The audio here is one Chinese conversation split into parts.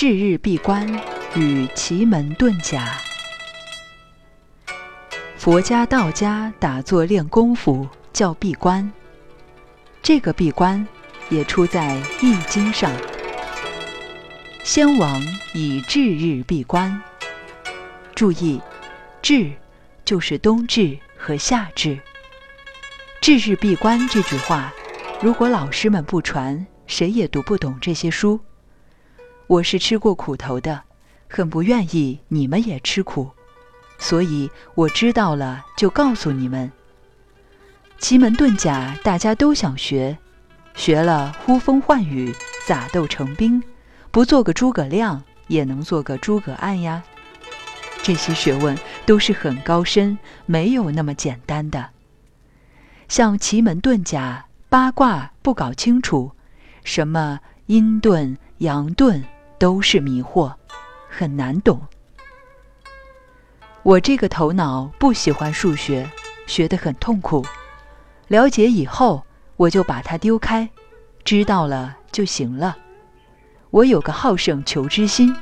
至日闭关与奇门遁甲。佛家、道家打坐练功夫叫闭关，这个闭关也出在《易经》上。先王以至日闭关。注意，至就是冬至和夏至。至日闭关这句话，如果老师们不传，谁也读不懂这些书。我是吃过苦头的，很不愿意你们也吃苦，所以我知道了就告诉你们。奇门遁甲大家都想学，学了呼风唤雨、撒豆成兵，不做个诸葛亮也能做个诸葛案呀。这些学问都是很高深，没有那么简单的。像奇门遁甲、八卦不搞清楚，什么阴遁、阳遁。都是迷惑，很难懂。我这个头脑不喜欢数学，学得很痛苦。了解以后，我就把它丢开，知道了就行了。我有个好胜求知心，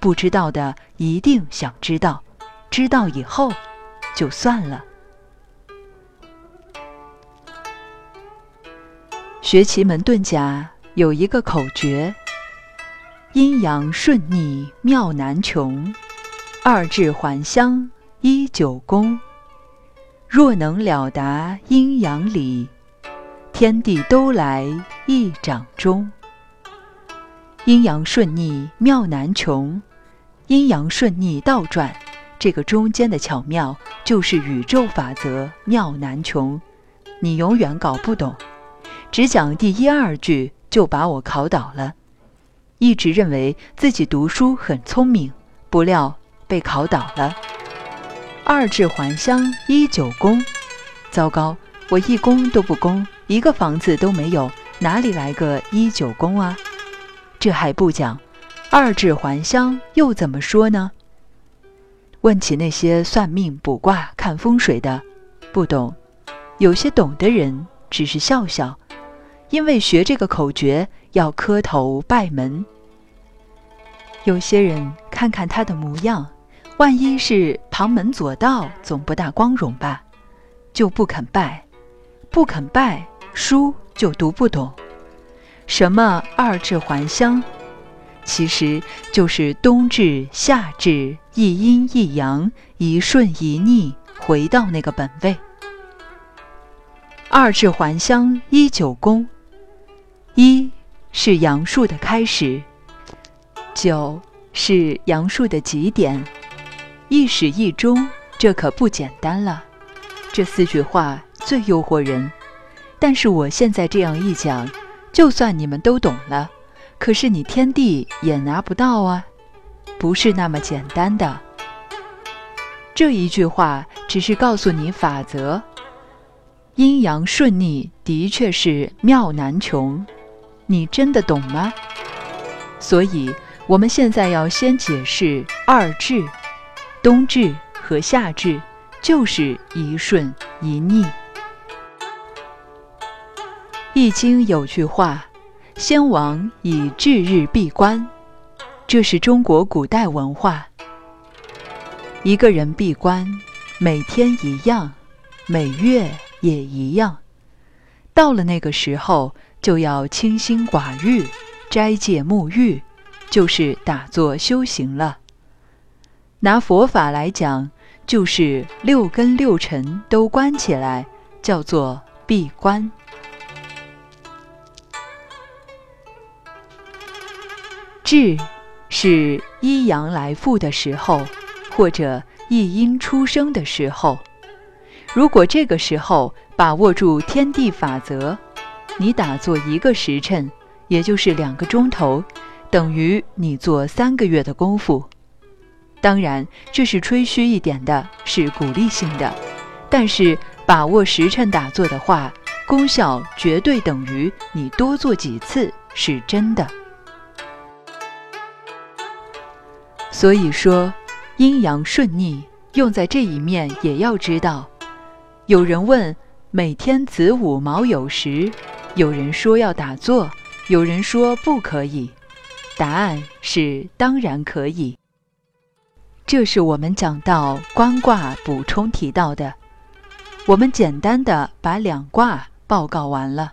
不知道的一定想知道，知道以后就算了。学奇门遁甲有一个口诀。阴阳顺逆妙难穷，二至还乡一九功。若能了达阴阳理，天地都来一掌中。阴阳顺逆妙难穷，阴阳顺逆倒转，这个中间的巧妙就是宇宙法则妙难穷，你永远搞不懂。只讲第一二句就把我考倒了。一直认为自己读书很聪明，不料被考倒了。二至还乡一九宫，糟糕，我一宫都不宫，一个房子都没有，哪里来个一九宫啊？这还不讲，二至还乡又怎么说呢？问起那些算命、卜卦、看风水的，不懂；有些懂的人只是笑笑，因为学这个口诀。要磕头拜门。有些人看看他的模样，万一是旁门左道，总不大光荣吧？就不肯拜，不肯拜，书就读不懂。什么二至还乡，其实就是冬至、夏至，一阴一阳，一顺一逆，回到那个本位。二至还乡一九宫，一。是阳数的开始，九是阳数的极点，一始一终，这可不简单了。这四句话最诱惑人，但是我现在这样一讲，就算你们都懂了，可是你天地也拿不到啊，不是那么简单的。这一句话只是告诉你法则，阴阳顺逆的确是妙难穷。你真的懂吗？所以，我们现在要先解释二至，冬至和夏至就是一顺一逆。易经有句话：“先王以至日闭关”，这是中国古代文化。一个人闭关，每天一样，每月也一样。到了那个时候。就要清心寡欲，斋戒沐浴，就是打坐修行了。拿佛法来讲，就是六根六尘都关起来，叫做闭关。至是一阳来复的时候，或者一阴出生的时候。如果这个时候把握住天地法则。你打坐一个时辰，也就是两个钟头，等于你做三个月的功夫。当然，这是吹嘘一点的，是鼓励性的。但是把握时辰打坐的话，功效绝对等于你多做几次，是真的。所以说，阴阳顺逆用在这一面也要知道。有人问：每天子午卯酉时？有人说要打坐，有人说不可以。答案是当然可以。这是我们讲到观卦补充提到的，我们简单的把两卦报告完了。